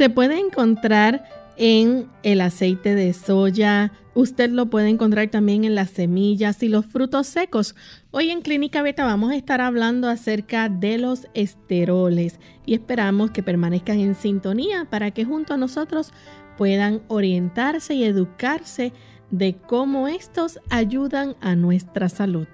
Se puede encontrar en el aceite de soya, usted lo puede encontrar también en las semillas y los frutos secos. Hoy en Clínica Beta vamos a estar hablando acerca de los esteroles y esperamos que permanezcan en sintonía para que junto a nosotros puedan orientarse y educarse de cómo estos ayudan a nuestra salud.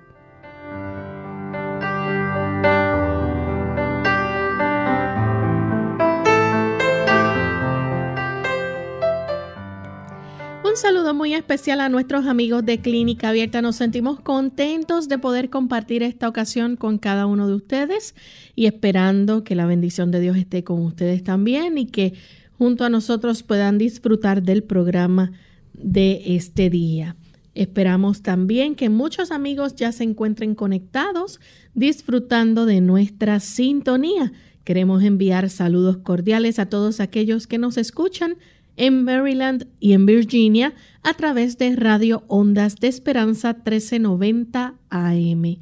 Un saludo muy especial a nuestros amigos de Clínica Abierta. Nos sentimos contentos de poder compartir esta ocasión con cada uno de ustedes y esperando que la bendición de Dios esté con ustedes también y que junto a nosotros puedan disfrutar del programa de este día. Esperamos también que muchos amigos ya se encuentren conectados disfrutando de nuestra sintonía. Queremos enviar saludos cordiales a todos aquellos que nos escuchan en Maryland y en Virginia a través de Radio Ondas de Esperanza 1390 AM.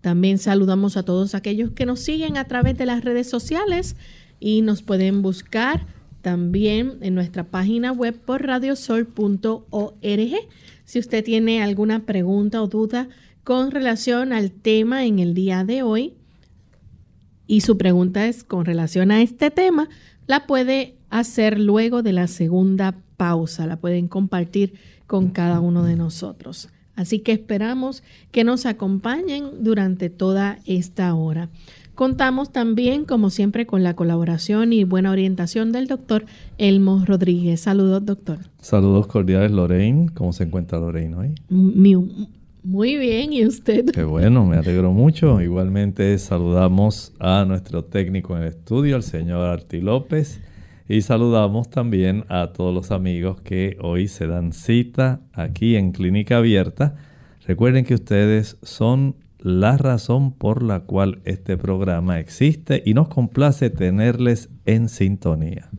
También saludamos a todos aquellos que nos siguen a través de las redes sociales y nos pueden buscar también en nuestra página web por radiosol.org. Si usted tiene alguna pregunta o duda con relación al tema en el día de hoy y su pregunta es con relación a este tema, la puede hacer luego de la segunda pausa. La pueden compartir con cada uno de nosotros. Así que esperamos que nos acompañen durante toda esta hora. Contamos también, como siempre, con la colaboración y buena orientación del doctor Elmo Rodríguez. Saludos, doctor. Saludos cordiales, Lorraine. ¿Cómo se encuentra Lorraine hoy? Muy, bien, ¿y usted? Qué bueno, me alegro mucho. Igualmente saludamos a nuestro técnico en el estudio, el señor Arti López y saludamos también a todos los amigos que hoy se dan cita aquí en Clínica Abierta. Recuerden que ustedes son la razón por la cual este programa existe y nos complace tenerles en sintonía.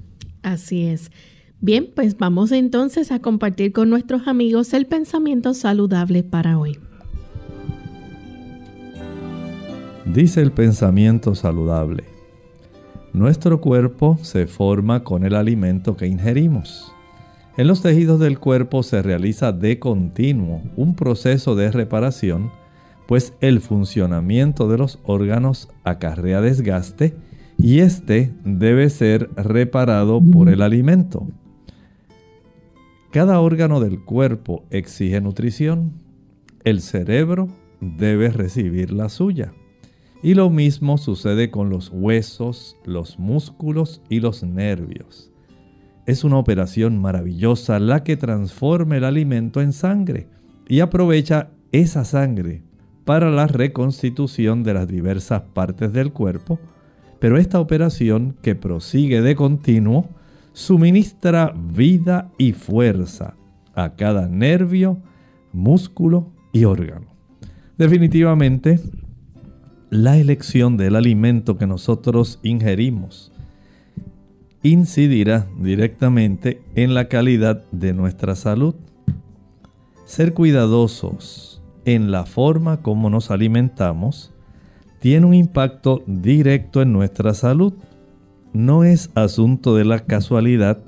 Así es. Bien, pues vamos entonces a compartir con nuestros amigos el pensamiento saludable para hoy. Dice el pensamiento saludable. Nuestro cuerpo se forma con el alimento que ingerimos. En los tejidos del cuerpo se realiza de continuo un proceso de reparación, pues el funcionamiento de los órganos acarrea desgaste y éste debe ser reparado por el alimento. Cada órgano del cuerpo exige nutrición. El cerebro debe recibir la suya. Y lo mismo sucede con los huesos, los músculos y los nervios. Es una operación maravillosa la que transforma el alimento en sangre y aprovecha esa sangre para la reconstitución de las diversas partes del cuerpo, pero esta operación que prosigue de continuo suministra vida y fuerza a cada nervio, músculo y órgano. Definitivamente, la elección del alimento que nosotros ingerimos incidirá directamente en la calidad de nuestra salud. Ser cuidadosos en la forma como nos alimentamos tiene un impacto directo en nuestra salud. No es asunto de la casualidad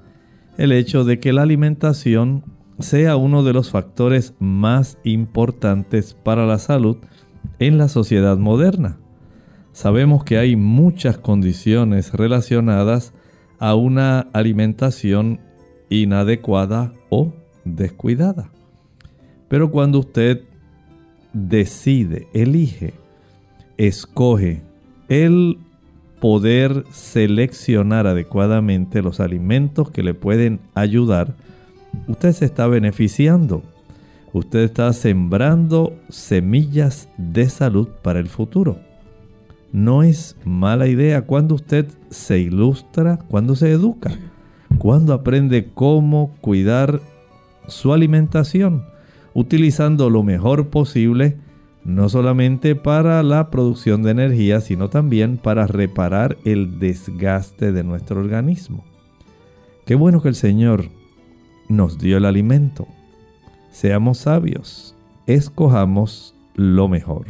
el hecho de que la alimentación sea uno de los factores más importantes para la salud en la sociedad moderna. Sabemos que hay muchas condiciones relacionadas a una alimentación inadecuada o descuidada. Pero cuando usted decide, elige, escoge el poder seleccionar adecuadamente los alimentos que le pueden ayudar, usted se está beneficiando usted está sembrando semillas de salud para el futuro. No es mala idea cuando usted se ilustra, cuando se educa, cuando aprende cómo cuidar su alimentación, utilizando lo mejor posible, no solamente para la producción de energía, sino también para reparar el desgaste de nuestro organismo. Qué bueno que el Señor nos dio el alimento Seamos sabios, escojamos lo mejor.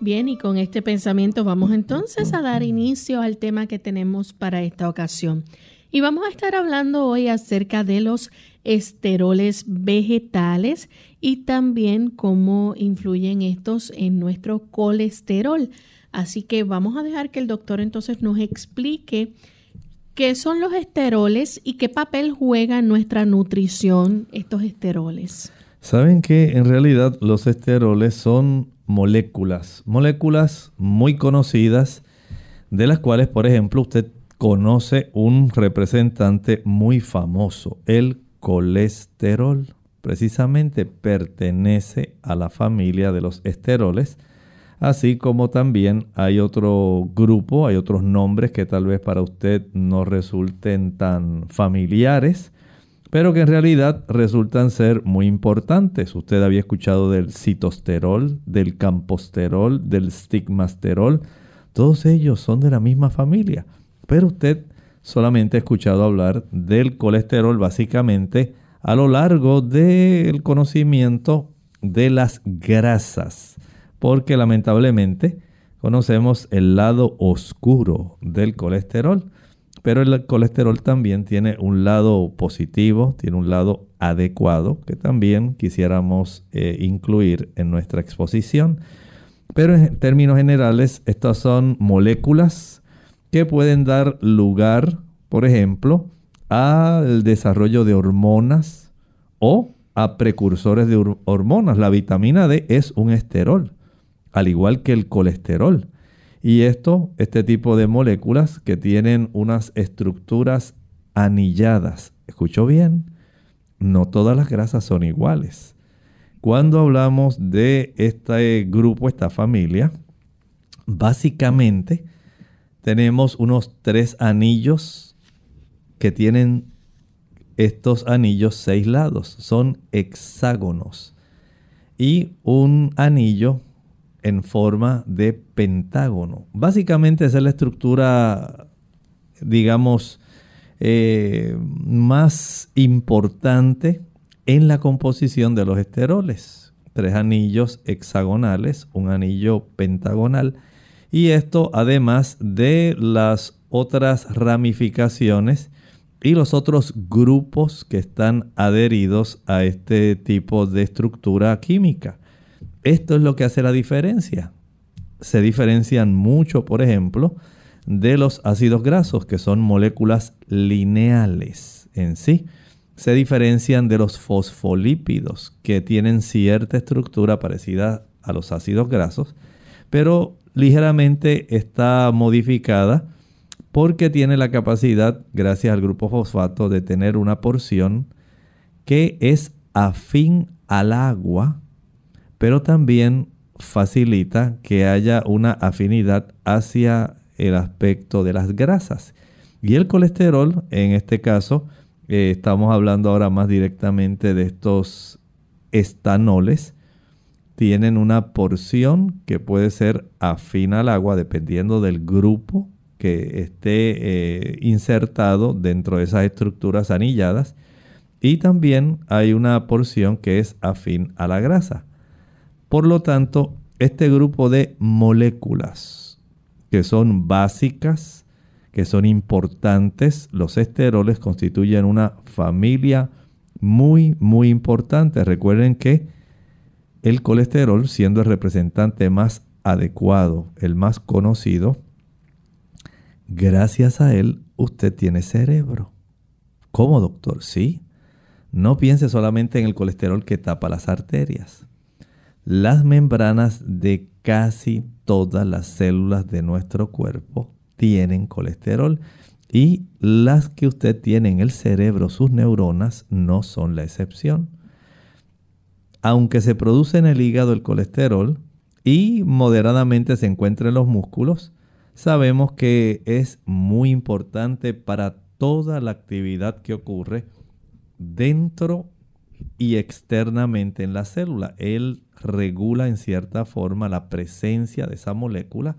Bien, y con este pensamiento vamos entonces a dar inicio al tema que tenemos para esta ocasión. Y vamos a estar hablando hoy acerca de los esteroles vegetales y también cómo influyen estos en nuestro colesterol. Así que vamos a dejar que el doctor entonces nos explique ¿Qué son los esteroles y qué papel juega en nuestra nutrición estos esteroles? Saben que en realidad los esteroles son moléculas, moléculas muy conocidas, de las cuales, por ejemplo, usted conoce un representante muy famoso, el colesterol. Precisamente pertenece a la familia de los esteroles así como también hay otro grupo, hay otros nombres que tal vez para usted no resulten tan familiares, pero que en realidad resultan ser muy importantes. Usted había escuchado del citosterol, del camposterol, del stigmasterol, todos ellos son de la misma familia, pero usted solamente ha escuchado hablar del colesterol básicamente a lo largo del conocimiento de las grasas porque lamentablemente conocemos el lado oscuro del colesterol, pero el colesterol también tiene un lado positivo, tiene un lado adecuado que también quisiéramos eh, incluir en nuestra exposición. Pero en términos generales, estas son moléculas que pueden dar lugar, por ejemplo, al desarrollo de hormonas o a precursores de hormonas. La vitamina D es un esterol al igual que el colesterol. Y esto, este tipo de moléculas que tienen unas estructuras anilladas. ¿Escuchó bien? No todas las grasas son iguales. Cuando hablamos de este grupo, esta familia, básicamente tenemos unos tres anillos que tienen estos anillos seis lados. Son hexágonos. Y un anillo en forma de pentágono. Básicamente esa es la estructura, digamos, eh, más importante en la composición de los esteroles. Tres anillos hexagonales, un anillo pentagonal y esto además de las otras ramificaciones y los otros grupos que están adheridos a este tipo de estructura química. Esto es lo que hace la diferencia. Se diferencian mucho, por ejemplo, de los ácidos grasos, que son moléculas lineales en sí. se diferencian de los fosfolípidos, que tienen cierta estructura parecida a los ácidos grasos, pero ligeramente está modificada porque tiene la capacidad, gracias al grupo fosfato, de tener una porción que es afín al agua, pero también facilita que haya una afinidad hacia el aspecto de las grasas. Y el colesterol, en este caso, eh, estamos hablando ahora más directamente de estos estanoles, tienen una porción que puede ser afín al agua dependiendo del grupo que esté eh, insertado dentro de esas estructuras anilladas y también hay una porción que es afín a la grasa. Por lo tanto, este grupo de moléculas que son básicas, que son importantes, los esteroles constituyen una familia muy, muy importante. Recuerden que el colesterol, siendo el representante más adecuado, el más conocido, Gracias a él usted tiene cerebro. ¿Cómo, doctor? Sí. No piense solamente en el colesterol que tapa las arterias. Las membranas de casi todas las células de nuestro cuerpo tienen colesterol y las que usted tiene en el cerebro, sus neuronas, no son la excepción. Aunque se produce en el hígado el colesterol y moderadamente se encuentra en los músculos, sabemos que es muy importante para toda la actividad que ocurre dentro y externamente en la célula. Él regula en cierta forma la presencia de esa molécula,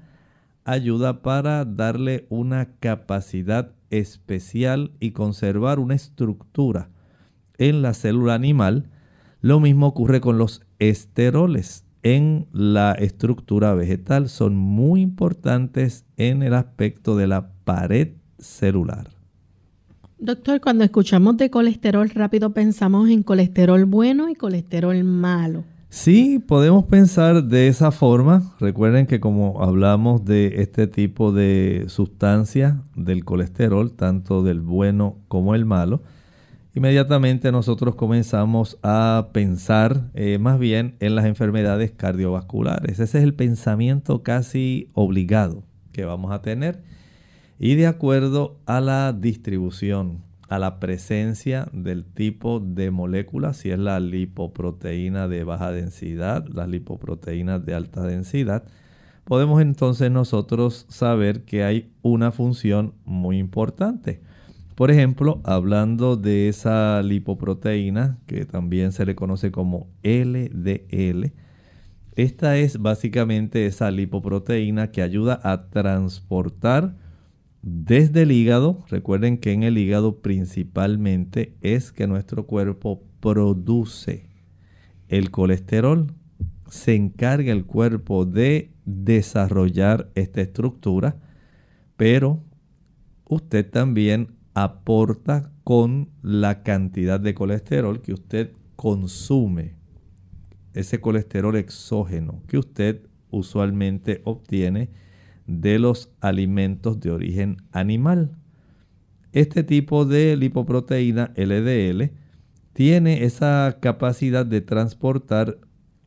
ayuda para darle una capacidad especial y conservar una estructura en la célula animal. Lo mismo ocurre con los esteroles en la estructura vegetal son muy importantes en el aspecto de la pared celular. Doctor, cuando escuchamos de colesterol rápido pensamos en colesterol bueno y colesterol malo. Sí, podemos pensar de esa forma. Recuerden que como hablamos de este tipo de sustancia del colesterol, tanto del bueno como el malo, inmediatamente nosotros comenzamos a pensar eh, más bien en las enfermedades cardiovasculares. Ese es el pensamiento casi obligado que vamos a tener. Y de acuerdo a la distribución, a la presencia del tipo de moléculas, si es la lipoproteína de baja densidad, las lipoproteínas de alta densidad, podemos entonces nosotros saber que hay una función muy importante. Por ejemplo, hablando de esa lipoproteína, que también se le conoce como LDL, esta es básicamente esa lipoproteína que ayuda a transportar desde el hígado, recuerden que en el hígado principalmente es que nuestro cuerpo produce el colesterol, se encarga el cuerpo de desarrollar esta estructura, pero usted también aporta con la cantidad de colesterol que usted consume, ese colesterol exógeno que usted usualmente obtiene de los alimentos de origen animal. Este tipo de lipoproteína LDL tiene esa capacidad de transportar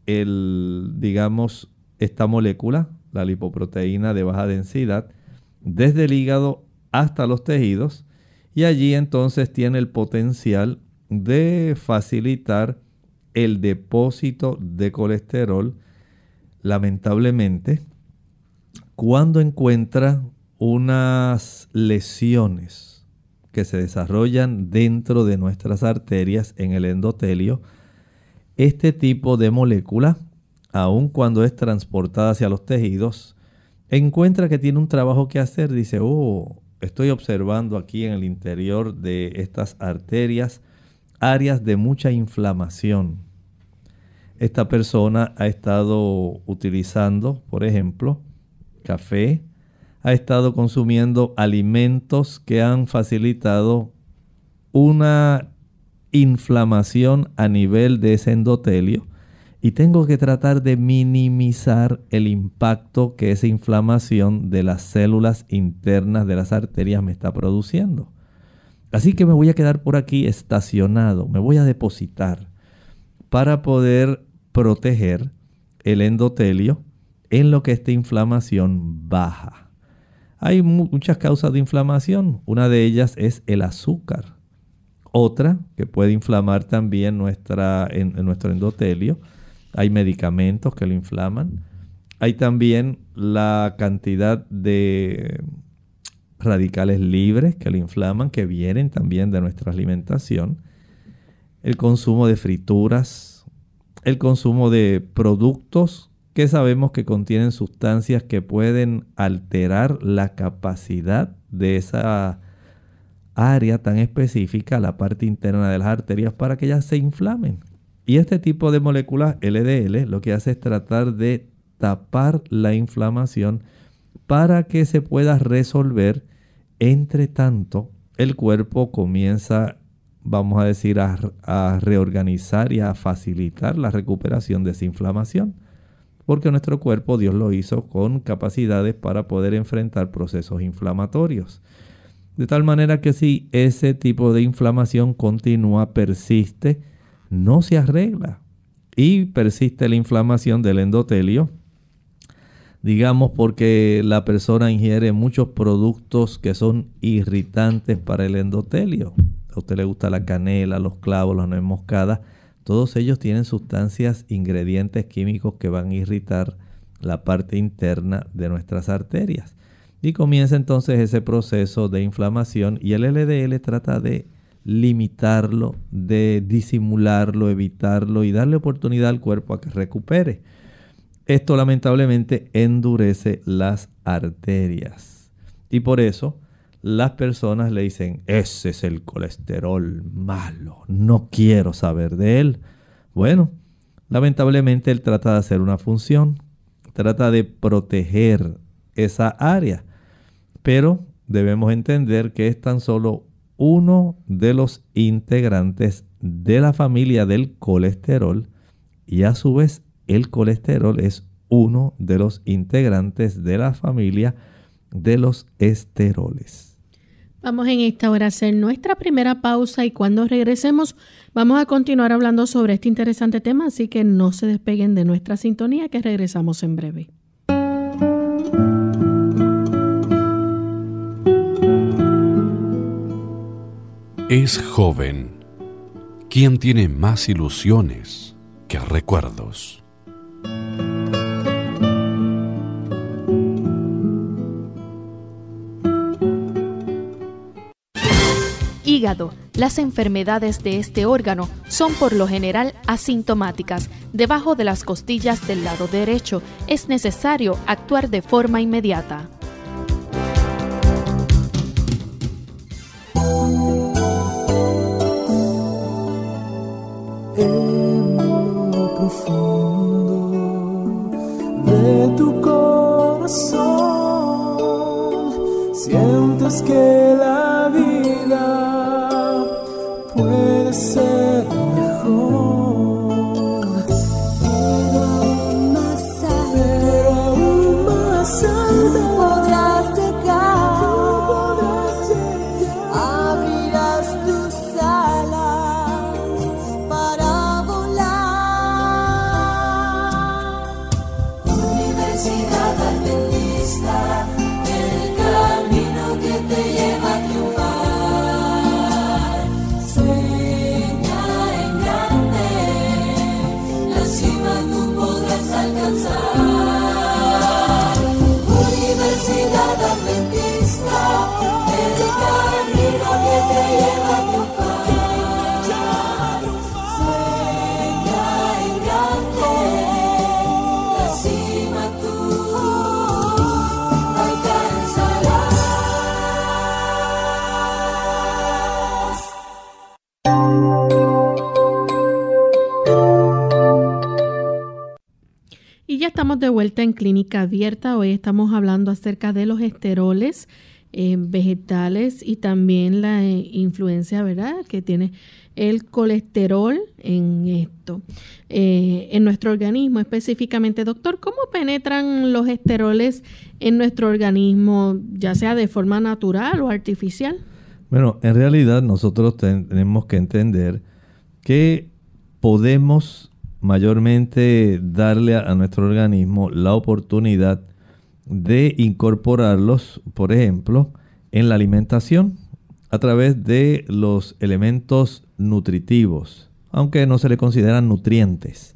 el, digamos, esta molécula, la lipoproteína de baja densidad, desde el hígado hasta los tejidos y allí entonces tiene el potencial de facilitar el depósito de colesterol. Lamentablemente, cuando encuentra unas lesiones que se desarrollan dentro de nuestras arterias en el endotelio, este tipo de molécula, aun cuando es transportada hacia los tejidos, encuentra que tiene un trabajo que hacer, dice, oh, estoy observando aquí en el interior de estas arterias áreas de mucha inflamación. Esta persona ha estado utilizando, por ejemplo, café, ha estado consumiendo alimentos que han facilitado una inflamación a nivel de ese endotelio y tengo que tratar de minimizar el impacto que esa inflamación de las células internas de las arterias me está produciendo. Así que me voy a quedar por aquí estacionado, me voy a depositar para poder proteger el endotelio en lo que esta inflamación baja. Hay muchas causas de inflamación, una de ellas es el azúcar. Otra que puede inflamar también nuestra, en, nuestro endotelio, hay medicamentos que lo inflaman. Hay también la cantidad de radicales libres que lo inflaman, que vienen también de nuestra alimentación. El consumo de frituras, el consumo de productos que sabemos que contienen sustancias que pueden alterar la capacidad de esa área tan específica, la parte interna de las arterias, para que ellas se inflamen. Y este tipo de moléculas LDL lo que hace es tratar de tapar la inflamación para que se pueda resolver. Entre tanto, el cuerpo comienza, vamos a decir, a, a reorganizar y a facilitar la recuperación de esa inflamación porque nuestro cuerpo Dios lo hizo con capacidades para poder enfrentar procesos inflamatorios. De tal manera que si ese tipo de inflamación continúa, persiste, no se arregla y persiste la inflamación del endotelio, digamos porque la persona ingiere muchos productos que son irritantes para el endotelio. A usted le gusta la canela, los clavos, las nuez moscadas todos ellos tienen sustancias, ingredientes químicos que van a irritar la parte interna de nuestras arterias. Y comienza entonces ese proceso de inflamación y el LDL trata de limitarlo, de disimularlo, evitarlo y darle oportunidad al cuerpo a que recupere. Esto lamentablemente endurece las arterias. Y por eso las personas le dicen, ese es el colesterol malo, no quiero saber de él. Bueno, lamentablemente él trata de hacer una función, trata de proteger esa área, pero debemos entender que es tan solo uno de los integrantes de la familia del colesterol y a su vez el colesterol es uno de los integrantes de la familia de los esteroles. Vamos en esta hora a hacer nuestra primera pausa y cuando regresemos vamos a continuar hablando sobre este interesante tema, así que no se despeguen de nuestra sintonía que regresamos en breve. Es joven quien tiene más ilusiones que recuerdos. Las enfermedades de este órgano son por lo general asintomáticas. Debajo de las costillas del lado derecho es necesario actuar de forma inmediata. de tu corazón sientes que en Clínica Abierta. Hoy estamos hablando acerca de los esteroles eh, vegetales y también la eh, influencia, ¿verdad?, que tiene el colesterol en esto, eh, en nuestro organismo específicamente. Doctor, ¿cómo penetran los esteroles en nuestro organismo, ya sea de forma natural o artificial? Bueno, en realidad nosotros tenemos que entender que podemos mayormente darle a, nuestro organismo la oportunidad de incorporarlos, por ejemplo, en la alimentación a través de los elementos nutritivos, aunque no se le consideran nutrientes.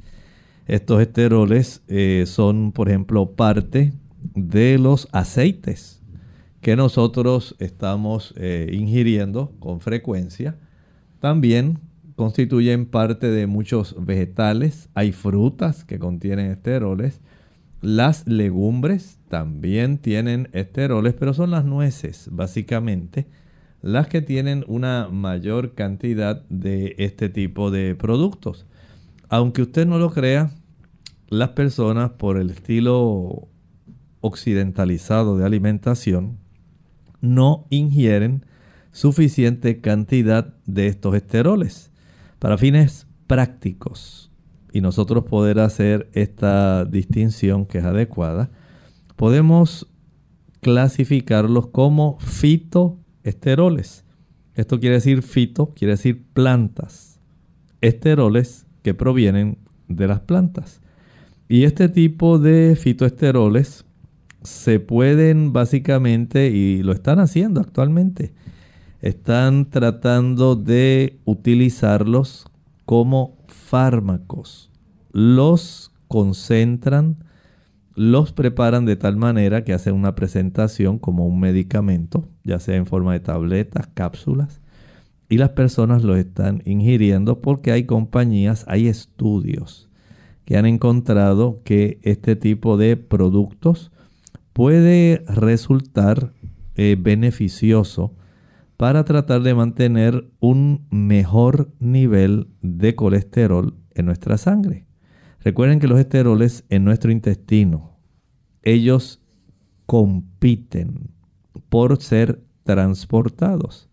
Estos esteroles eh, son, por ejemplo, parte de los aceites que nosotros estamos eh, ingiriendo con frecuencia. También constituyen parte de muchos vegetales. Hay frutas que contienen esteroles. Las legumbres también tienen esteroles, pero son las nueces, básicamente, las que tienen una mayor cantidad de este tipo de productos. Aunque usted no lo crea, las personas por el estilo occidentalizado de alimentación no ingieren suficiente cantidad de estos esteroles para fines prácticos y nosotros poder hacer esta distinción que es adecuada, podemos clasificarlos como fitoesteroles. Esto quiere decir fito, quiere decir plantas. Esteroles que provienen de las plantas. Y este tipo de fitoesteroles se pueden básicamente, y lo están haciendo actualmente, están tratando de utilizarlos como fármacos. Los concentran, los preparan de tal manera que hacen una presentación como un medicamento, ya sea en forma de tabletas, cápsulas, y las personas lo están ingiriendo porque hay compañías, hay estudios que han encontrado que este tipo de productos puede resultar eh, beneficioso para tratar de mantener un mejor nivel de colesterol en nuestra sangre. Recuerden que los esteroles en nuestro intestino, ellos compiten por ser transportados.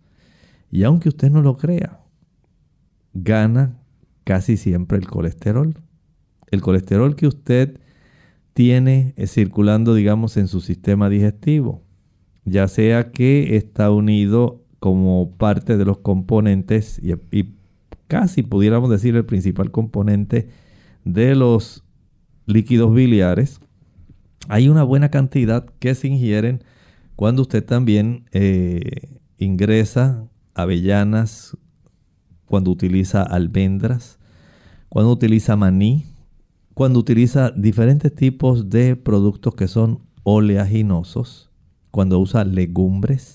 Y aunque usted no lo crea, gana casi siempre el colesterol. El colesterol que usted tiene circulando, digamos, en su sistema digestivo, ya sea que está unido como parte de los componentes y, casi pudiéramos decir el principal componente de los líquidos biliares, hay una buena cantidad que se ingieren cuando usted también eh, ingresa avellanas, cuando utiliza almendras, cuando utiliza maní, cuando utiliza diferentes tipos de productos que son oleaginosos, cuando usa legumbres,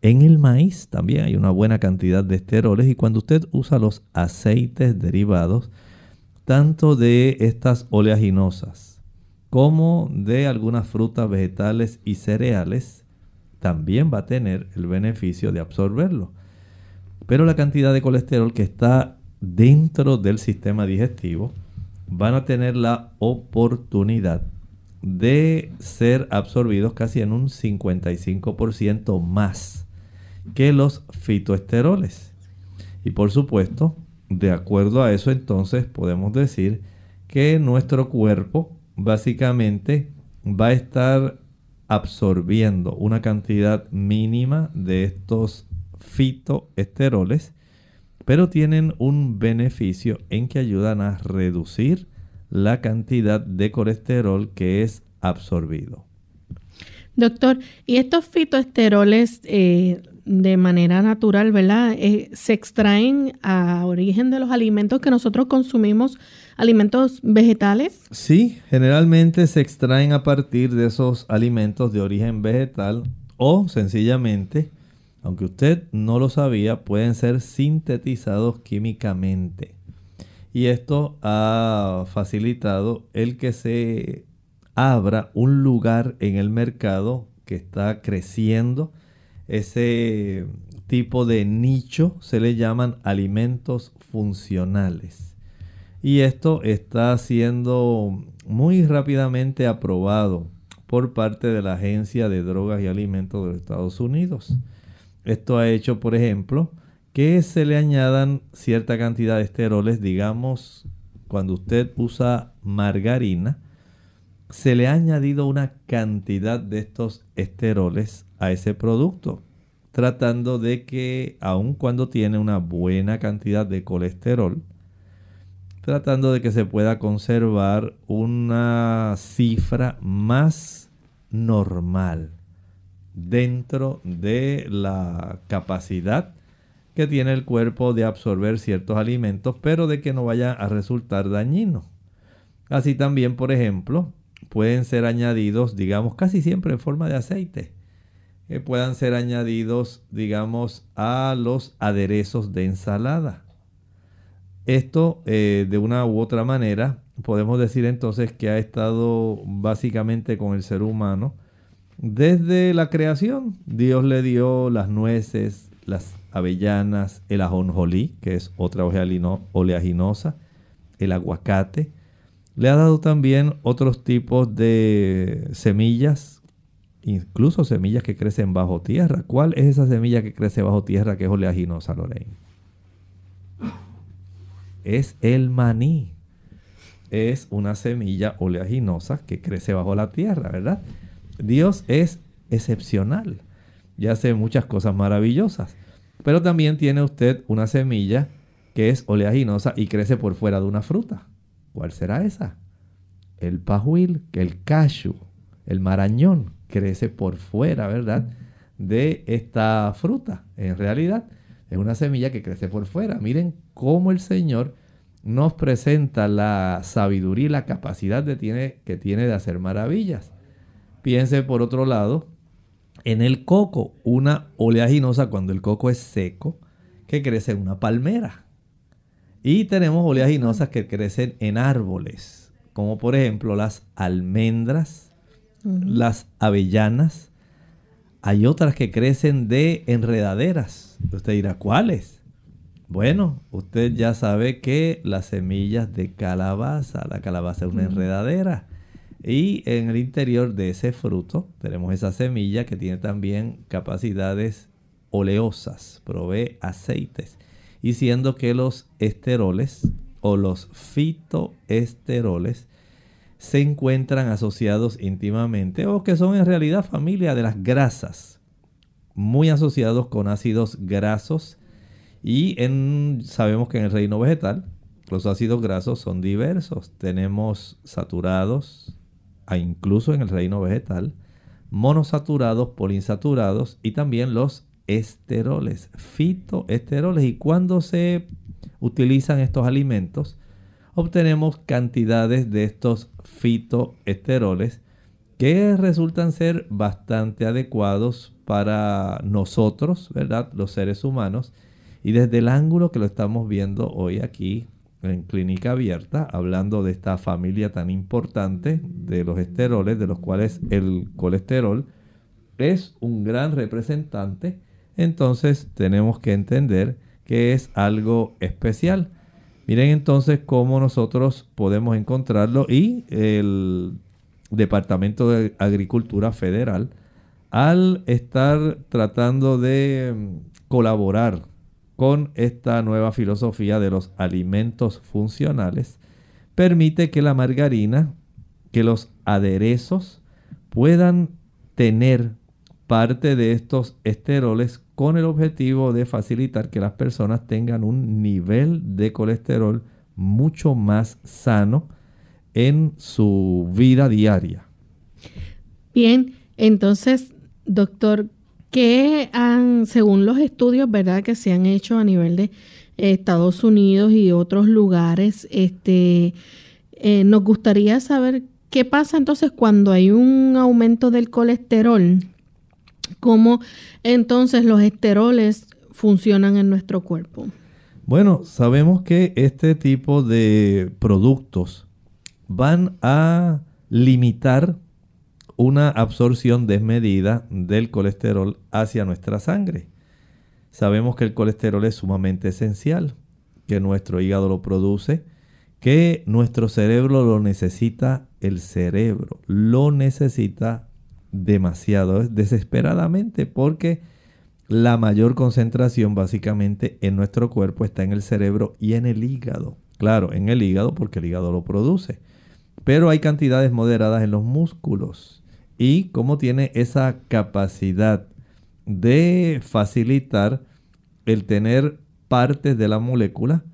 en el maíz también hay una buena cantidad de esteroles y cuando usted usa los aceites derivados, tanto de estas oleaginosas como de algunas frutas, vegetales y cereales, también va a tener el beneficio de absorberlo. Pero la cantidad de colesterol que está dentro del sistema digestivo van a tener la oportunidad de ser absorbidos casi en un 55% más que los fitoesteroles. Y por supuesto, de acuerdo a eso entonces podemos decir que nuestro cuerpo básicamente va a estar absorbiendo una cantidad mínima de estos fitoesteroles, pero tienen un beneficio en que ayudan a reducir la cantidad de colesterol que es absorbido. Doctor, ¿y estos fitoesteroles eh, de manera natural, ¿verdad? Eh, se extraen a origen de los alimentos que nosotros consumimos, alimentos vegetales. Sí, generalmente se extraen a partir de esos alimentos de origen vegetal o sencillamente, aunque usted no lo sabía, pueden ser sintetizados químicamente. Y esto ha facilitado el que se abra un lugar en el mercado que está creciendo ese tipo de nicho se le llaman alimentos funcionales. Y esto está siendo muy rápidamente aprobado por parte de la Agencia de Drogas y Alimentos de los Estados Unidos. Esto ha hecho, por ejemplo, que se le añadan cierta cantidad de esteroles, digamos, cuando usted usa margarina, se le ha añadido una cantidad de estos esteroles a ese producto, tratando de que aun cuando tiene una buena cantidad de colesterol, tratando de que se pueda conservar una cifra más normal dentro de la capacidad que tiene el cuerpo de absorber ciertos alimentos, pero de que no vaya a resultar dañino. Así también, por ejemplo, pueden ser añadidos, digamos, casi siempre en forma de aceite, que puedan ser añadidos, digamos, a los aderezos de ensalada. Esto, eh, de una u otra manera, podemos decir entonces que ha estado básicamente con el ser humano desde la creación. Dios le dio las nueces, las avellanas, el ajonjolí, que es otra oleaginosa, el aguacate. Le ha dado también otros tipos de semillas, incluso semillas que crecen bajo tierra. ¿Cuál es esa semilla que crece bajo tierra que es oleaginosa, Lorraine? Es el maní. Es una semilla oleaginosa que crece bajo la tierra, ¿verdad? Dios es excepcional y hace muchas cosas maravillosas. Pero también tiene usted una semilla que es oleaginosa y crece por fuera de una fruta. ¿Cuál será esa? El pajuil, el cashew, el marañón, crece por fuera, ¿verdad? De esta fruta. En realidad es una semilla que crece por fuera. Miren cómo el Señor nos presenta la sabiduría y la capacidad tiene, que tiene de hacer maravillas. Piense por otro lado en el coco, una oleaginosa cuando el coco es seco, que crece en una palmera. Y tenemos oleaginosas que crecen en árboles, como por ejemplo las almendras, las avellanas. Hay otras que crecen de enredaderas. Usted dirá, ¿cuáles? Bueno, usted ya sabe que las semillas de calabaza, la calabaza es una enredadera. Y en el interior de ese fruto tenemos esa semilla que tiene también capacidades oleosas, provee aceites. Y siendo que los esteroles o los fitoesteroles se encuentran asociados íntimamente o que son en realidad familia de las grasas, muy asociados con ácidos grasos y sabemos que en el reino vegetal los ácidos grasos son diversos. Tenemos saturados, incluso en el reino vegetal, monosaturados, poliinsaturados y también los esteroles, fitoesteroles. Y cuando se utilizan estos alimentos, obtenemos cantidades de estos fitoesteroles que resultan ser bastante adecuados para nosotros, ¿verdad? Los seres humanos. Y desde el ángulo que lo estamos viendo hoy aquí, en clínica abierta, hablando de esta familia tan importante de los esteroles, de los cuales el colesterol es un gran representante, entonces tenemos que entender que es algo especial. Miren entonces cómo nosotros podemos encontrarlo y el Departamento de Agricultura Federal, al estar tratando de colaborar con esta nueva filosofía de los alimentos funcionales, permite que la margarina, que los aderezos puedan tener parte de estos esteroles con el objetivo de facilitar que las personas tengan un nivel de colesterol mucho más sano en su vida diaria. Bien, entonces, doctor, que han, según los estudios, ¿verdad?, que se han hecho a nivel de Estados Unidos y otros lugares, este, eh, nos gustaría saber qué pasa entonces cuando hay un aumento del colesterol, cómo entonces los esteroles funcionan en nuestro cuerpo. Bueno, sabemos que este tipo de productos van a limitar una absorción desmedida del colesterol hacia nuestra sangre. Sabemos que el colesterol es sumamente esencial, que nuestro hígado lo produce, que nuestro cerebro lo necesita, el cerebro lo necesita demasiado, desesperadamente, porque la mayor concentración básicamente en nuestro cuerpo está en el cerebro y en el hígado. Claro, en el hígado porque el hígado lo produce. Pero hay cantidades moderadas en los músculos y cómo tiene esa capacidad de facilitar el tener partes de la molécula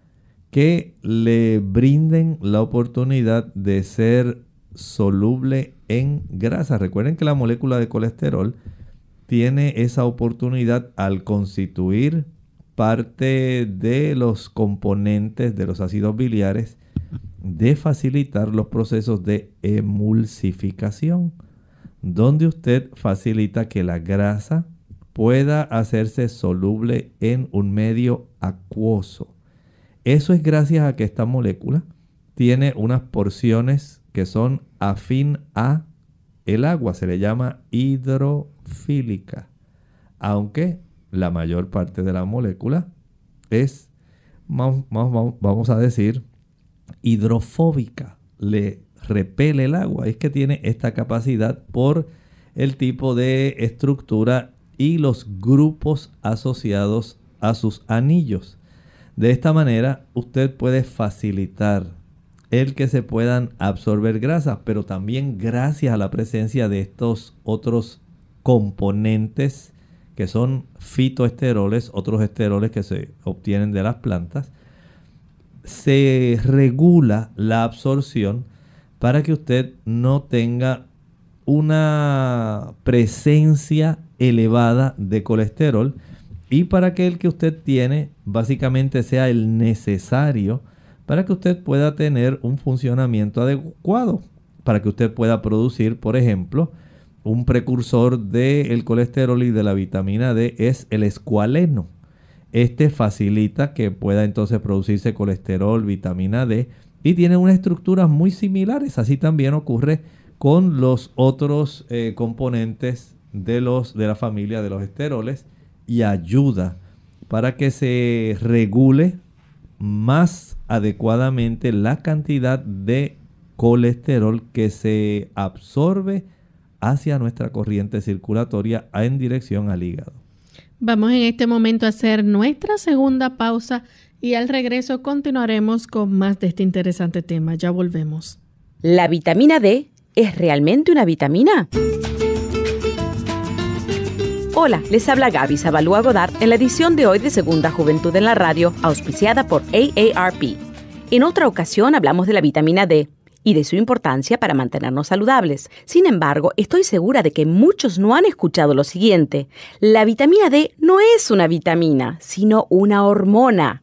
que le brinden la oportunidad de ser soluble en grasa. Recuerden que la molécula de colesterol tiene esa oportunidad al constituir parte de los componentes de los ácidos biliares de facilitar los procesos de emulsificación, donde usted facilita que la grasa pueda hacerse soluble en un medio acuoso. Eso es gracias a que esta molécula tiene unas porciones que son afín a el agua, se le llama hidrofílica, aunque la mayor parte de la molécula es, vamos a decir, hidrofóbica, le repele el agua. Es que tiene esta capacidad por el tipo de estructura y los grupos asociados a sus anillos. De esta manera usted puede facilitar el que se puedan absorber grasas, pero también gracias a la presencia de estos otros componentes que son fitoesteroles, otros esteroles que se obtienen de las plantas, se regula la absorción para que usted no tenga una presencia elevada de colesterol y para que el que usted tiene básicamente sea el necesario para que usted pueda tener un funcionamiento adecuado, para que usted pueda producir, por ejemplo, un precursor del colesterol y de la vitamina D es el escualeno. Este facilita que pueda entonces producirse colesterol, vitamina D y tiene unas estructuras muy similares. Así también ocurre con los otros eh, componentes de, los, de la familia de los esteroles y ayuda para que se regule más adecuadamente la cantidad de colesterol que se absorbe hacia nuestra corriente circulatoria en dirección al hígado. Vamos en este momento a hacer nuestra segunda pausa y al regreso continuaremos con más de este interesante tema. Ya volvemos. ¿La vitamina D es realmente una vitamina? Hola, les habla Gaby Zabalúa Godard en la edición de hoy de Segunda Juventud en la Radio, auspiciada por AARP. En otra ocasión hablamos de la vitamina D y de su importancia para mantenernos saludables. Sin embargo, estoy segura de que muchos no han escuchado lo siguiente. La vitamina D no es una vitamina, sino una hormona.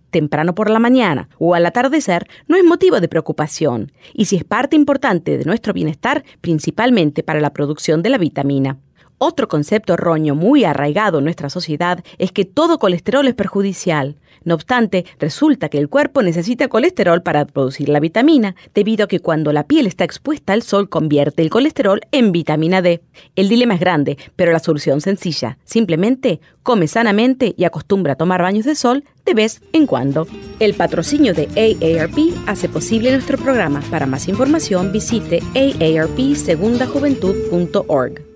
temprano por la mañana o al atardecer no es motivo de preocupación y si es parte importante de nuestro bienestar, principalmente para la producción de la vitamina. Otro concepto erróneo muy arraigado en nuestra sociedad es que todo colesterol es perjudicial. No obstante, resulta que el cuerpo necesita colesterol para producir la vitamina, debido a que cuando la piel está expuesta al sol convierte el colesterol en vitamina D. El dilema es grande, pero la solución sencilla. Simplemente come sanamente y acostumbra a tomar baños de sol de vez en cuando. El patrocinio de AARP hace posible nuestro programa. Para más información visite aarpsegundajuventud.org.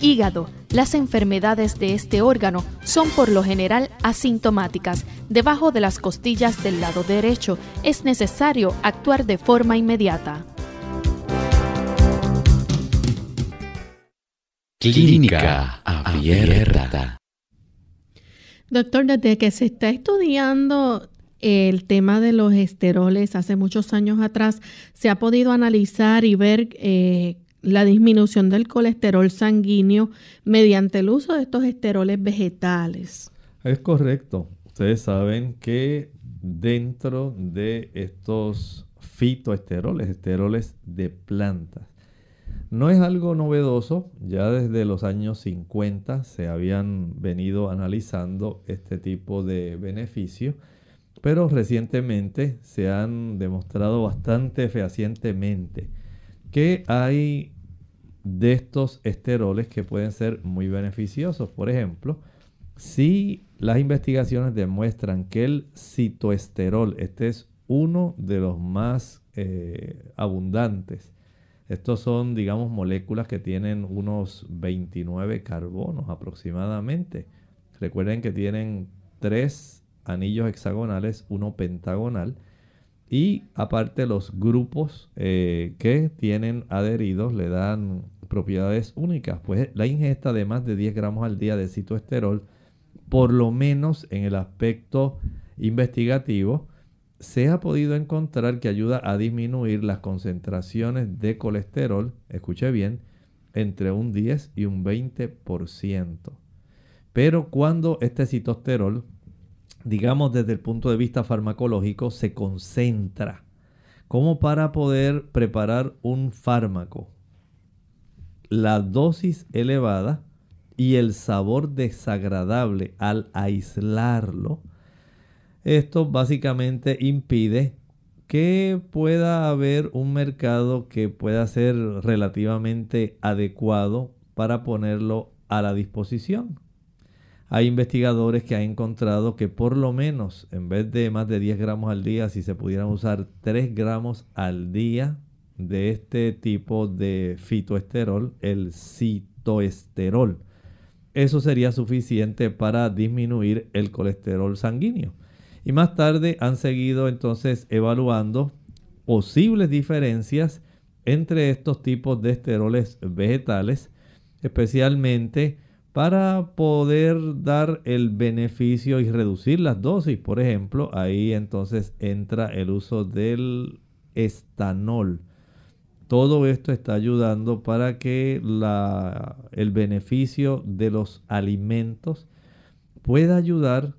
Hígado. Las enfermedades de este órgano son por lo general asintomáticas. Debajo de las costillas del lado derecho es necesario actuar de forma inmediata. Clínica abierta. Doctor, desde que se está estudiando el tema de los esteroles hace muchos años atrás, se ha podido analizar y ver eh, la disminución del colesterol sanguíneo mediante el uso de estos esteroles vegetales. Es correcto. Ustedes saben que dentro de estos fitoesteroles, esteroles de plantas, no es algo novedoso, ya desde los años 50 se habían venido analizando este tipo de beneficios, pero recientemente se han demostrado bastante fehacientemente que hay de estos esteroles que pueden ser muy beneficiosos. Por ejemplo, si las investigaciones demuestran que el citoesterol, este es uno de los más eh, abundantes, estos son, digamos, moléculas que tienen unos 29 carbonos aproximadamente. Recuerden que tienen tres anillos hexagonales, uno pentagonal. Y aparte los grupos eh, que tienen adheridos le dan propiedades únicas. Pues la ingesta de más de 10 gramos al día de citoesterol, por lo menos en el aspecto investigativo, se ha podido encontrar que ayuda a disminuir las concentraciones de colesterol, escuche bien, entre un 10 y un 20%. Pero cuando este citosterol, digamos desde el punto de vista farmacológico, se concentra, como para poder preparar un fármaco, la dosis elevada y el sabor desagradable al aislarlo, esto básicamente impide que pueda haber un mercado que pueda ser relativamente adecuado para ponerlo a la disposición. Hay investigadores que han encontrado que por lo menos en vez de más de 10 gramos al día, si se pudieran usar 3 gramos al día de este tipo de fitoesterol, el citoesterol, eso sería suficiente para disminuir el colesterol sanguíneo. Y más tarde han seguido entonces evaluando posibles diferencias entre estos tipos de esteroles vegetales, especialmente para poder dar el beneficio y reducir las dosis. Por ejemplo, ahí entonces entra el uso del estanol. Todo esto está ayudando para que la, el beneficio de los alimentos pueda ayudar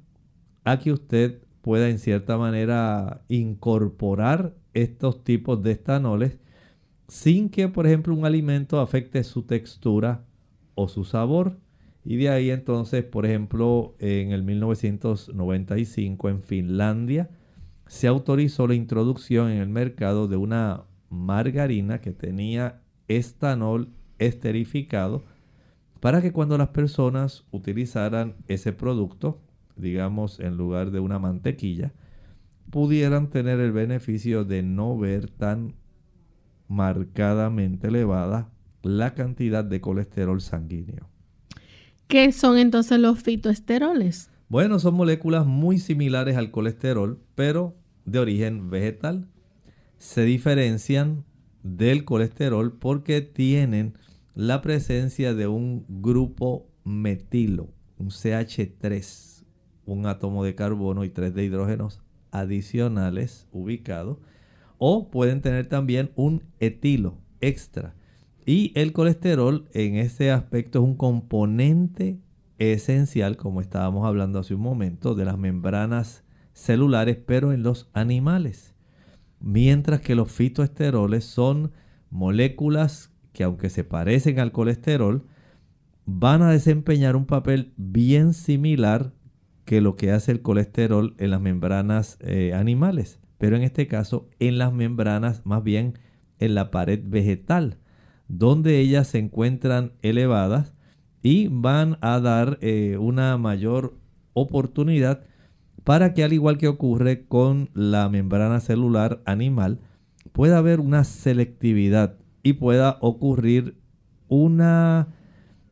a que usted pueda en cierta manera incorporar estos tipos de estanoles sin que, por ejemplo, un alimento afecte su textura o su sabor. Y de ahí entonces, por ejemplo, en el 1995 en Finlandia se autorizó la introducción en el mercado de una margarina que tenía estanol esterificado para que cuando las personas utilizaran ese producto digamos, en lugar de una mantequilla, pudieran tener el beneficio de no ver tan marcadamente elevada la cantidad de colesterol sanguíneo. ¿Qué son entonces los fitoesteroles? Bueno, son moléculas muy similares al colesterol, pero de origen vegetal. Se diferencian del colesterol porque tienen la presencia de un grupo metilo, un CH3 un átomo de carbono y tres de hidrógenos adicionales ubicados. O pueden tener también un etilo extra. Y el colesterol en ese aspecto es un componente esencial, como estábamos hablando hace un momento, de las membranas celulares, pero en los animales. Mientras que los fitoesteroles son moléculas que aunque se parecen al colesterol, van a desempeñar un papel bien similar que lo que hace el colesterol en las membranas eh, animales, pero en este caso en las membranas, más bien en la pared vegetal, donde ellas se encuentran elevadas y van a dar eh, una mayor oportunidad para que al igual que ocurre con la membrana celular animal, pueda haber una selectividad y pueda ocurrir una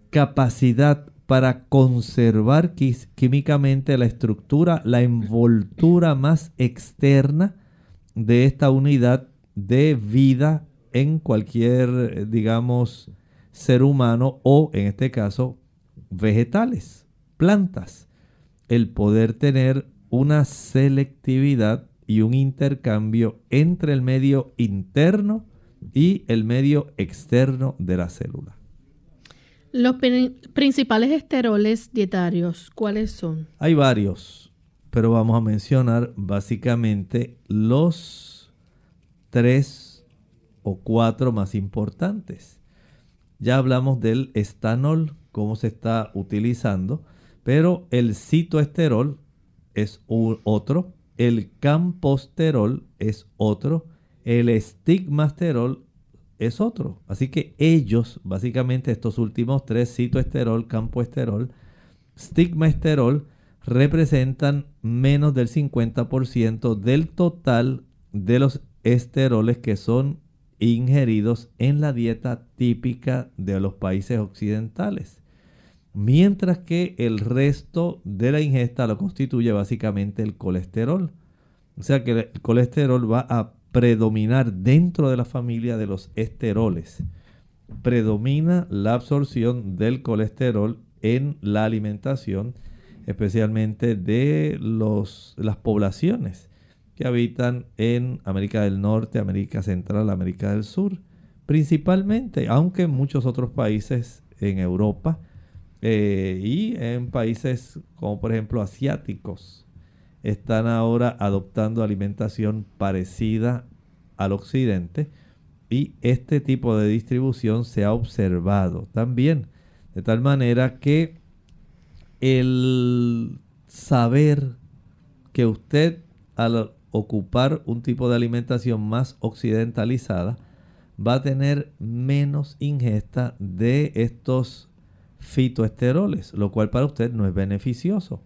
capacidad para conservar químicamente la estructura, la envoltura más externa de esta unidad de vida en cualquier, digamos, ser humano o, en este caso, vegetales, plantas. El poder tener una selectividad y un intercambio entre el medio interno y el medio externo de la célula. Los principales esteroles dietarios, ¿cuáles son? Hay varios, pero vamos a mencionar básicamente los tres o cuatro más importantes. Ya hablamos del estanol, cómo se está utilizando, pero el citoesterol es otro, el camposterol es otro, el estigmasterol es otro. Así que ellos, básicamente estos últimos tres, citoesterol, campoesterol, stigmaesterol, representan menos del 50% del total de los esteroles que son ingeridos en la dieta típica de los países occidentales. Mientras que el resto de la ingesta lo constituye básicamente el colesterol. O sea que el colesterol va a predominar dentro de la familia de los esteroles. Predomina la absorción del colesterol en la alimentación, especialmente de los, las poblaciones que habitan en América del Norte, América Central, América del Sur, principalmente, aunque en muchos otros países en Europa eh, y en países como por ejemplo asiáticos están ahora adoptando alimentación parecida al occidente y este tipo de distribución se ha observado también de tal manera que el saber que usted al ocupar un tipo de alimentación más occidentalizada va a tener menos ingesta de estos fitoesteroles, lo cual para usted no es beneficioso.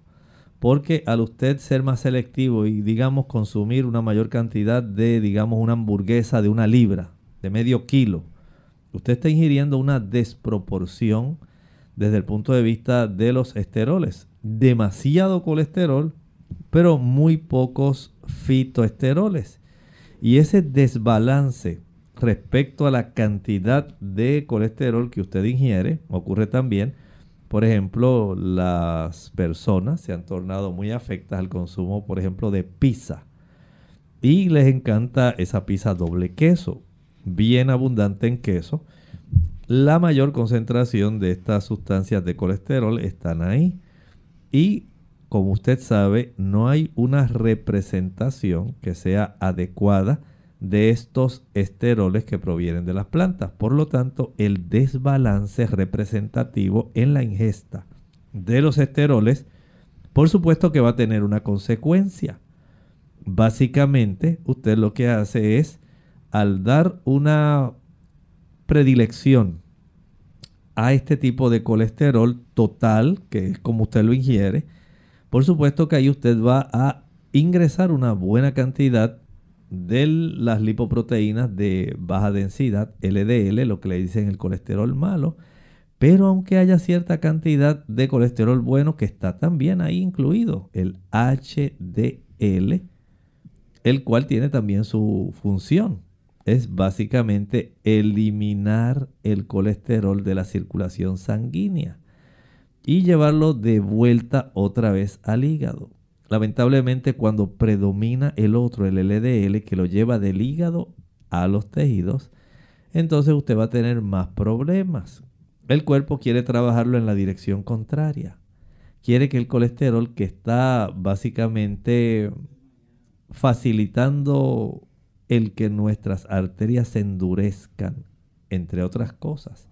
Porque al usted ser más selectivo y digamos consumir una mayor cantidad de digamos una hamburguesa de una libra, de medio kilo, usted está ingiriendo una desproporción desde el punto de vista de los esteroles. Demasiado colesterol, pero muy pocos fitoesteroles. Y ese desbalance respecto a la cantidad de colesterol que usted ingiere ocurre también por ejemplo, las personas se han tornado muy afectas al consumo, por ejemplo, de pizza. Y les encanta esa pizza doble queso, bien abundante en queso. La mayor concentración de estas sustancias de colesterol están ahí. Y como usted sabe, no hay una representación que sea adecuada de estos esteroles que provienen de las plantas. Por lo tanto, el desbalance representativo en la ingesta de los esteroles, por supuesto que va a tener una consecuencia. Básicamente, usted lo que hace es, al dar una predilección a este tipo de colesterol total, que es como usted lo ingiere, por supuesto que ahí usted va a ingresar una buena cantidad de las lipoproteínas de baja densidad, LDL, lo que le dicen el colesterol malo, pero aunque haya cierta cantidad de colesterol bueno que está también ahí incluido, el HDL, el cual tiene también su función. Es básicamente eliminar el colesterol de la circulación sanguínea y llevarlo de vuelta otra vez al hígado. Lamentablemente cuando predomina el otro, el LDL, que lo lleva del hígado a los tejidos, entonces usted va a tener más problemas. El cuerpo quiere trabajarlo en la dirección contraria. Quiere que el colesterol que está básicamente facilitando el que nuestras arterias se endurezcan, entre otras cosas,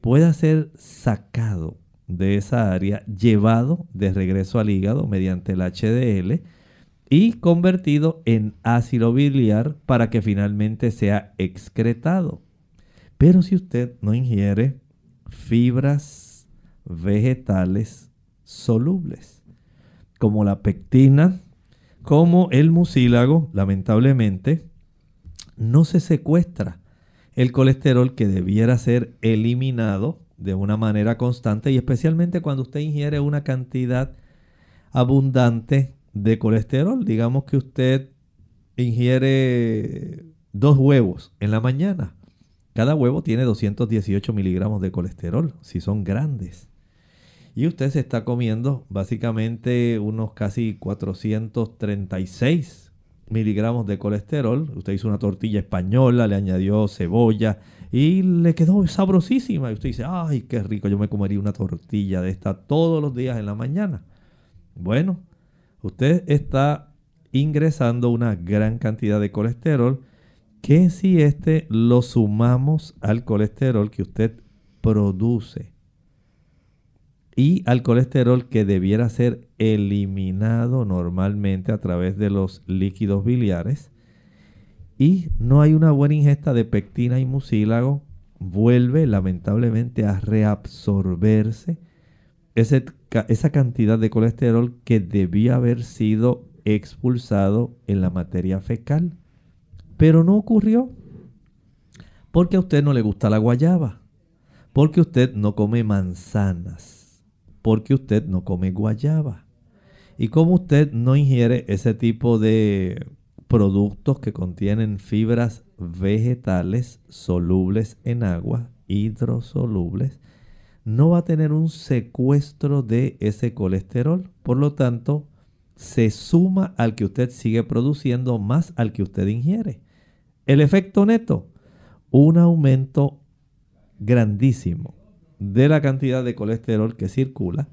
pueda ser sacado de esa área llevado de regreso al hígado mediante el HDL y convertido en ácido biliar para que finalmente sea excretado. Pero si usted no ingiere fibras vegetales solubles, como la pectina, como el mucílago, lamentablemente, no se secuestra el colesterol que debiera ser eliminado de una manera constante y especialmente cuando usted ingiere una cantidad abundante de colesterol. Digamos que usted ingiere dos huevos en la mañana. Cada huevo tiene 218 miligramos de colesterol, si son grandes. Y usted se está comiendo básicamente unos casi 436 miligramos de colesterol. Usted hizo una tortilla española, le añadió cebolla, y le quedó sabrosísima. Y usted dice, ay, qué rico, yo me comería una tortilla de esta todos los días en la mañana. Bueno, usted está ingresando una gran cantidad de colesterol que si este lo sumamos al colesterol que usted produce y al colesterol que debiera ser eliminado normalmente a través de los líquidos biliares, y no hay una buena ingesta de pectina y mucílago, vuelve lamentablemente a reabsorberse esa cantidad de colesterol que debía haber sido expulsado en la materia fecal. Pero no ocurrió. Porque a usted no le gusta la guayaba. Porque usted no come manzanas. Porque usted no come guayaba. Y como usted no ingiere ese tipo de productos que contienen fibras vegetales solubles en agua, hidrosolubles, no va a tener un secuestro de ese colesterol. Por lo tanto, se suma al que usted sigue produciendo más al que usted ingiere. El efecto neto, un aumento grandísimo de la cantidad de colesterol que circula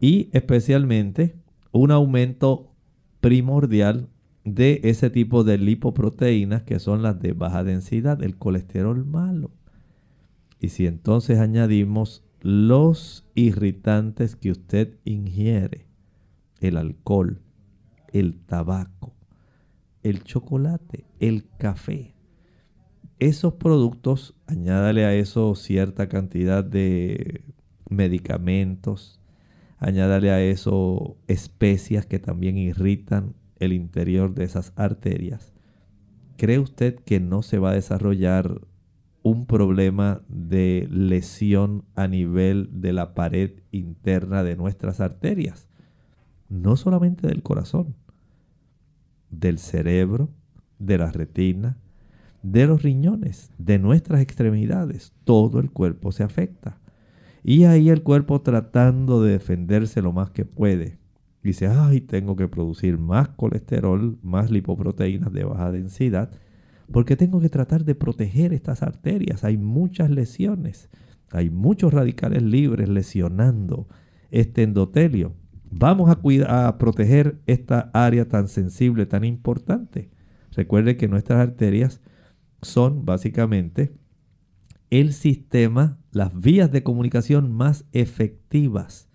y especialmente un aumento primordial de ese tipo de lipoproteínas que son las de baja densidad, el colesterol malo. Y si entonces añadimos los irritantes que usted ingiere, el alcohol, el tabaco, el chocolate, el café, esos productos, añádale a eso cierta cantidad de medicamentos, añádale a eso especias que también irritan el interior de esas arterias, ¿cree usted que no se va a desarrollar un problema de lesión a nivel de la pared interna de nuestras arterias? No solamente del corazón, del cerebro, de la retina, de los riñones, de nuestras extremidades. Todo el cuerpo se afecta. Y ahí el cuerpo tratando de defenderse lo más que puede dice, ay, tengo que producir más colesterol, más lipoproteínas de baja densidad, porque tengo que tratar de proteger estas arterias. Hay muchas lesiones, hay muchos radicales libres lesionando este endotelio. Vamos a, cuidar, a proteger esta área tan sensible, tan importante. Recuerde que nuestras arterias son básicamente el sistema, las vías de comunicación más efectivas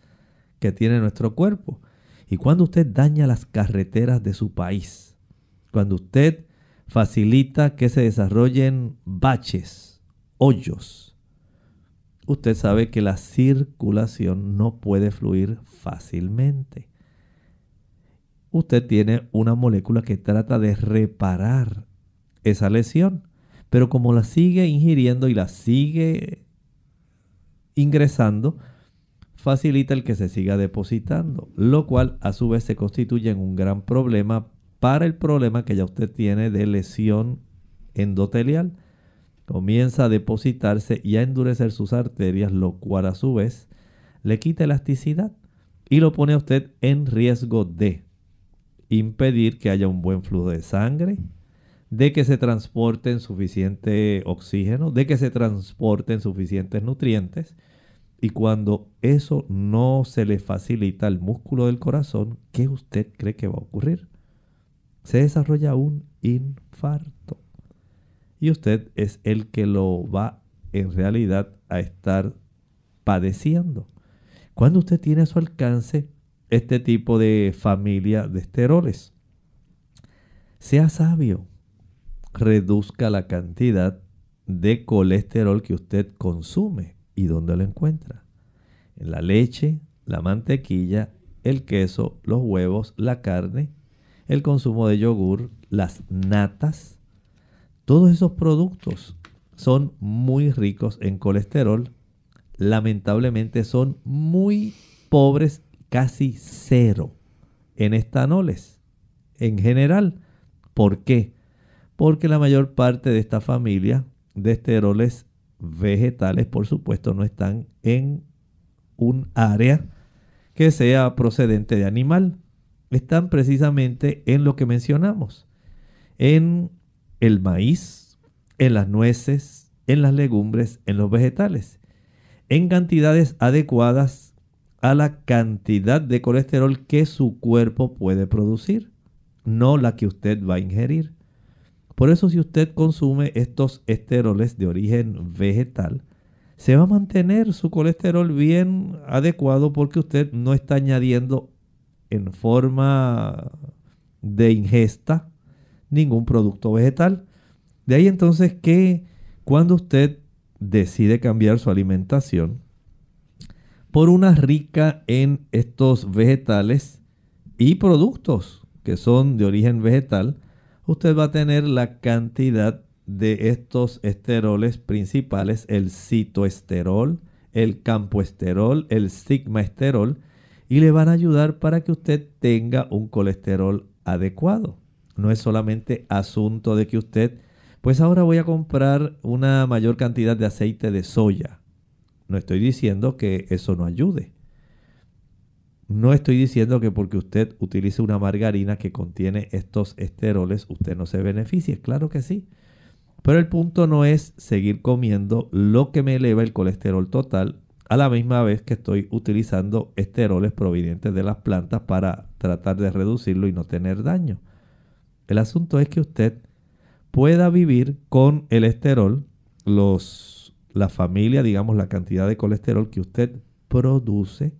que tiene nuestro cuerpo. Y cuando usted daña las carreteras de su país, cuando usted facilita que se desarrollen baches, hoyos, usted sabe que la circulación no puede fluir fácilmente. Usted tiene una molécula que trata de reparar esa lesión, pero como la sigue ingiriendo y la sigue ingresando, facilita el que se siga depositando, lo cual a su vez se constituye en un gran problema para el problema que ya usted tiene de lesión endotelial. Comienza a depositarse y a endurecer sus arterias, lo cual a su vez le quita elasticidad y lo pone a usted en riesgo de impedir que haya un buen flujo de sangre, de que se transporten suficiente oxígeno, de que se transporten suficientes nutrientes y cuando eso no se le facilita al músculo del corazón, ¿qué usted cree que va a ocurrir? Se desarrolla un infarto. Y usted es el que lo va en realidad a estar padeciendo. Cuando usted tiene a su alcance este tipo de familia de esteroles, sea sabio, reduzca la cantidad de colesterol que usted consume ¿Y dónde lo encuentra? En la leche, la mantequilla, el queso, los huevos, la carne, el consumo de yogur, las natas. Todos esos productos son muy ricos en colesterol. Lamentablemente son muy pobres, casi cero, en estanoles en general. ¿Por qué? Porque la mayor parte de esta familia de esteroles vegetales, por supuesto, no están en un área que sea procedente de animal. Están precisamente en lo que mencionamos, en el maíz, en las nueces, en las legumbres, en los vegetales, en cantidades adecuadas a la cantidad de colesterol que su cuerpo puede producir, no la que usted va a ingerir. Por eso si usted consume estos esteroles de origen vegetal, se va a mantener su colesterol bien adecuado porque usted no está añadiendo en forma de ingesta ningún producto vegetal. De ahí entonces que cuando usted decide cambiar su alimentación por una rica en estos vegetales y productos que son de origen vegetal, usted va a tener la cantidad de estos esteroles principales, el citoesterol, el campoesterol, el sigmaesterol, y le van a ayudar para que usted tenga un colesterol adecuado. No es solamente asunto de que usted, pues ahora voy a comprar una mayor cantidad de aceite de soya. No estoy diciendo que eso no ayude. No estoy diciendo que porque usted utilice una margarina que contiene estos esteroles, usted no se beneficie. Claro que sí. Pero el punto no es seguir comiendo lo que me eleva el colesterol total a la misma vez que estoy utilizando esteroles provenientes de las plantas para tratar de reducirlo y no tener daño. El asunto es que usted pueda vivir con el esterol, los, la familia, digamos, la cantidad de colesterol que usted produce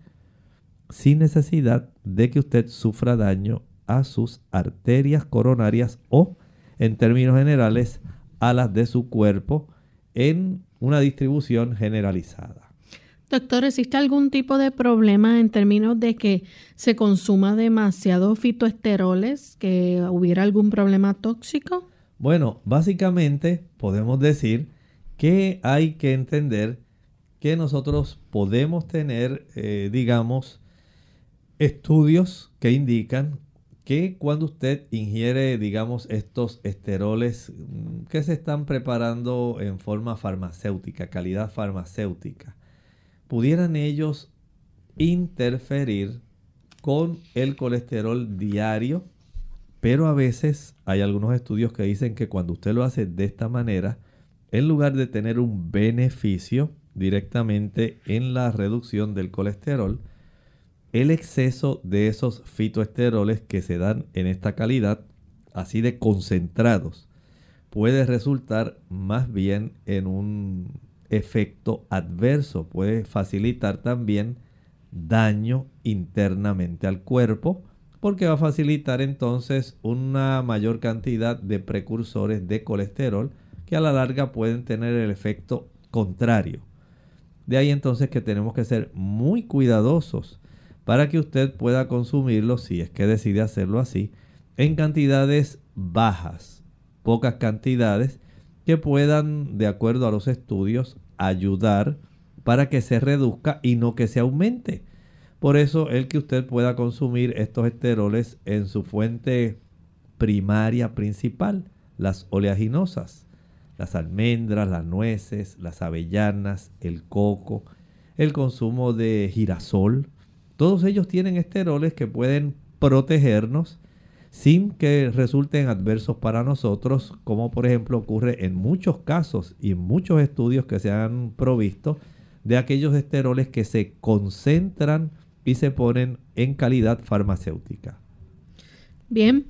sin necesidad de que usted sufra daño a sus arterias coronarias o, en términos generales, a las de su cuerpo en una distribución generalizada. Doctor, ¿existe algún tipo de problema en términos de que se consuma demasiado fitoesteroles, que hubiera algún problema tóxico? Bueno, básicamente podemos decir que hay que entender que nosotros podemos tener, eh, digamos, estudios que indican que cuando usted ingiere, digamos, estos esteroles mm, que se están preparando en forma farmacéutica, calidad farmacéutica, pudieran ellos interferir con el colesterol diario, pero a veces hay algunos estudios que dicen que cuando usted lo hace de esta manera, en lugar de tener un beneficio directamente en la reducción del colesterol, el exceso de esos fitoesteroles que se dan en esta calidad, así de concentrados, puede resultar más bien en un efecto adverso, puede facilitar también daño internamente al cuerpo, porque va a facilitar entonces una mayor cantidad de precursores de colesterol que a la larga pueden tener el efecto contrario. De ahí entonces que tenemos que ser muy cuidadosos para que usted pueda consumirlo, si es que decide hacerlo así, en cantidades bajas, pocas cantidades que puedan, de acuerdo a los estudios, ayudar para que se reduzca y no que se aumente. Por eso el que usted pueda consumir estos esteroles en su fuente primaria principal, las oleaginosas, las almendras, las nueces, las avellanas, el coco, el consumo de girasol, todos ellos tienen esteroles que pueden protegernos sin que resulten adversos para nosotros, como por ejemplo ocurre en muchos casos y muchos estudios que se han provisto de aquellos esteroles que se concentran y se ponen en calidad farmacéutica. Bien,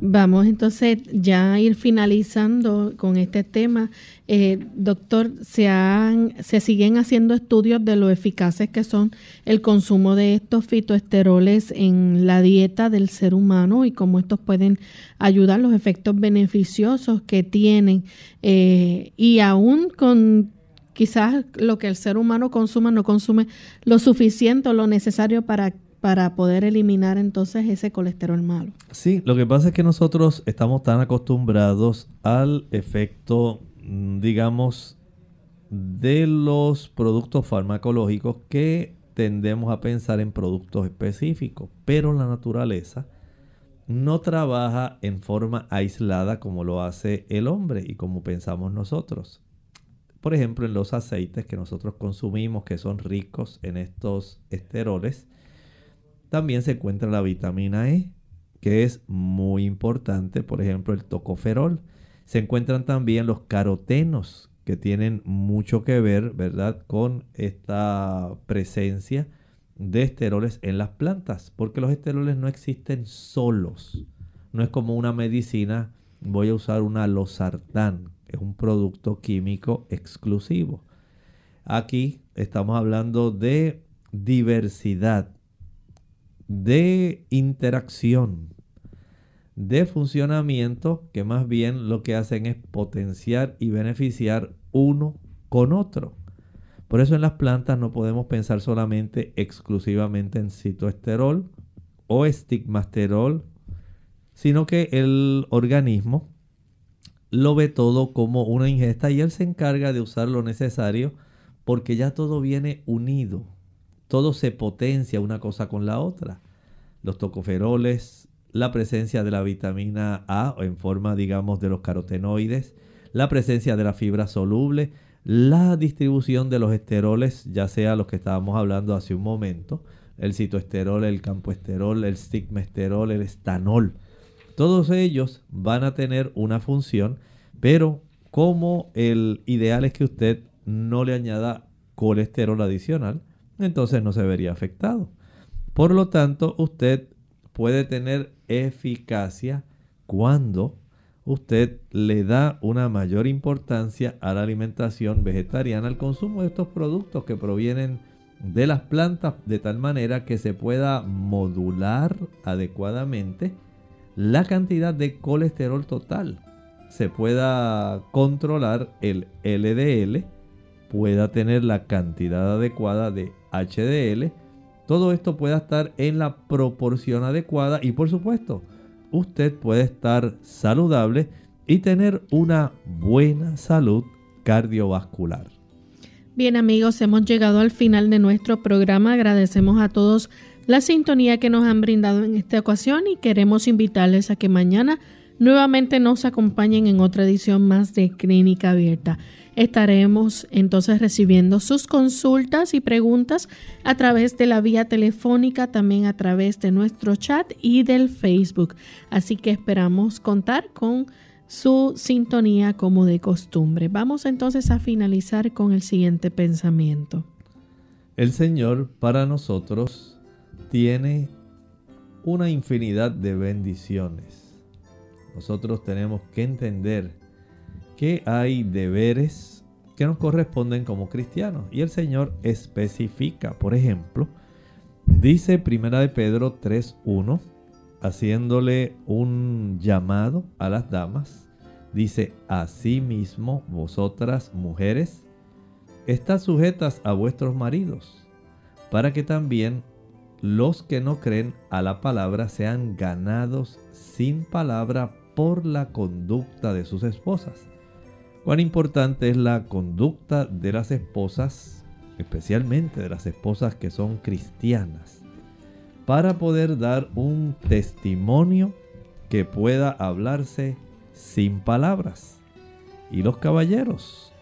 Vamos entonces ya a ir finalizando con este tema. Eh, doctor, se, han, se siguen haciendo estudios de lo eficaces que son el consumo de estos fitoesteroles en la dieta del ser humano y cómo estos pueden ayudar, los efectos beneficiosos que tienen. Eh, y aún con quizás lo que el ser humano consuma no consume lo suficiente o lo necesario para para poder eliminar entonces ese colesterol malo. Sí, lo que pasa es que nosotros estamos tan acostumbrados al efecto, mm, digamos, de los productos farmacológicos que tendemos a pensar en productos específicos, pero la naturaleza no trabaja en forma aislada como lo hace el hombre y como pensamos nosotros. Por ejemplo, en los aceites que nosotros consumimos que son ricos en estos esteroles, también se encuentra la vitamina E, que es muy importante, por ejemplo, el tocoferol. Se encuentran también los carotenos, que tienen mucho que ver, ¿verdad?, con esta presencia de esteroles en las plantas, porque los esteroles no existen solos. No es como una medicina, voy a usar una losartán, que es un producto químico exclusivo. Aquí estamos hablando de diversidad de interacción de funcionamiento que más bien lo que hacen es potenciar y beneficiar uno con otro. Por eso en las plantas no podemos pensar solamente exclusivamente en citoesterol o estigmasterol, sino que el organismo lo ve todo como una ingesta y él se encarga de usar lo necesario porque ya todo viene unido, todo se potencia una cosa con la otra. Los tocoferoles, la presencia de la vitamina A en forma, digamos, de los carotenoides, la presencia de la fibra soluble, la distribución de los esteroles, ya sea los que estábamos hablando hace un momento, el citoesterol, el campoesterol, el stigmesterol, el estanol. Todos ellos van a tener una función, pero como el ideal es que usted no le añada colesterol adicional, entonces no se vería afectado. Por lo tanto, usted puede tener eficacia cuando usted le da una mayor importancia a la alimentación vegetariana, al consumo de estos productos que provienen de las plantas, de tal manera que se pueda modular adecuadamente la cantidad de colesterol total, se pueda controlar el LDL, pueda tener la cantidad adecuada de HDL, todo esto pueda estar en la proporción adecuada y por supuesto, usted puede estar saludable y tener una buena salud cardiovascular. Bien amigos, hemos llegado al final de nuestro programa. Agradecemos a todos la sintonía que nos han brindado en esta ocasión y queremos invitarles a que mañana nuevamente nos acompañen en otra edición más de Clínica Abierta. Estaremos entonces recibiendo sus consultas y preguntas a través de la vía telefónica, también a través de nuestro chat y del Facebook. Así que esperamos contar con su sintonía como de costumbre. Vamos entonces a finalizar con el siguiente pensamiento. El Señor para nosotros tiene una infinidad de bendiciones. Nosotros tenemos que entender que hay deberes que nos corresponden como cristianos. Y el Señor especifica, por ejemplo, dice Primera de Pedro 3.1, haciéndole un llamado a las damas, dice, asimismo vosotras mujeres, estad sujetas a vuestros maridos, para que también los que no creen a la palabra sean ganados sin palabra por la conducta de sus esposas cuán importante es la conducta de las esposas, especialmente de las esposas que son cristianas, para poder dar un testimonio que pueda hablarse sin palabras. Y los caballeros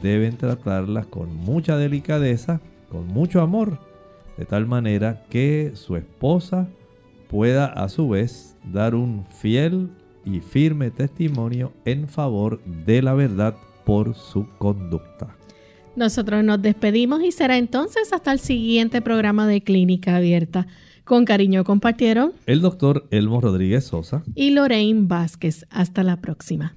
deben tratarlas con mucha delicadeza, con mucho amor, de tal manera que su esposa pueda a su vez dar un fiel y firme testimonio en favor de la verdad por su conducta. Nosotros nos despedimos y será entonces hasta el siguiente programa de Clínica Abierta. Con cariño compartieron el doctor Elmo Rodríguez Sosa y Lorraine Vázquez. Hasta la próxima.